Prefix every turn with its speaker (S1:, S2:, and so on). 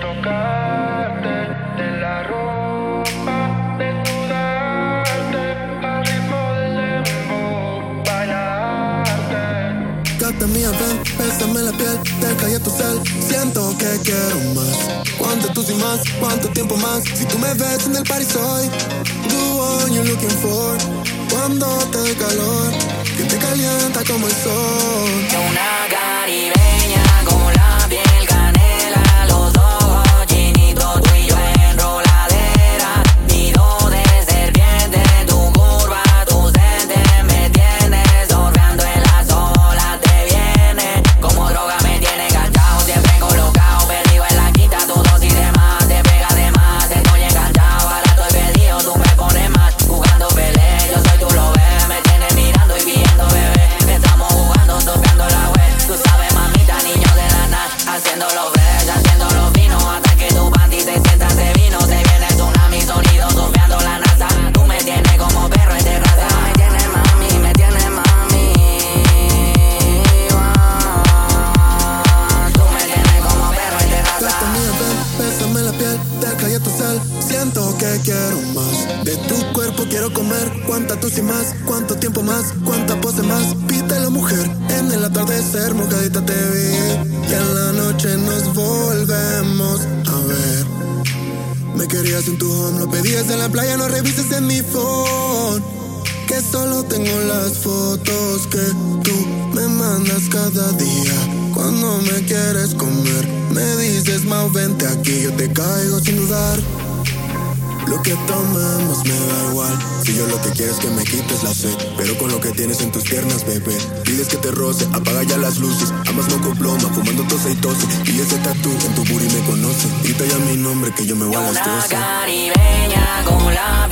S1: Tocarte de la ropa, desnudarte al ritmo del mía, ven, pésame la piel, te caí tu cel. Siento que quiero más. ¿Cuánto tú sin más? ¿Cuánto tiempo más? Si tú me ves en el party hoy, the one you're looking for. Cuando te calor, que te calienta como el sol.
S2: que
S1: no lo ve. Bésame la piel, deja ya tu cel. Siento que quiero más. De tu cuerpo quiero comer. Cuánta tú y más, cuánto tiempo más, cuánta pose más. Pídelo, mujer. En el atardecer, mojadita te vi. Y en la noche nos volvemos a ver. Me querías en tu home, lo pedías en la playa, no revises en mi phone. Que solo tengo las fotos que tú me mandas cada día. Cuando me quieres comer, me dices, Mau, vente aquí, yo te caigo sin dudar. Lo que tomemos me da igual. Si yo lo que quiero es que me quites la sed, pero con lo que tienes en tus piernas, bebé. Pides que te roce, apaga ya las luces. Amas moco ploma, fumando tose y tose. Y ese tatu en tu booty me conoce. Grita ya mi nombre que yo me voy a las
S2: Una
S1: 12.
S2: caribeña con la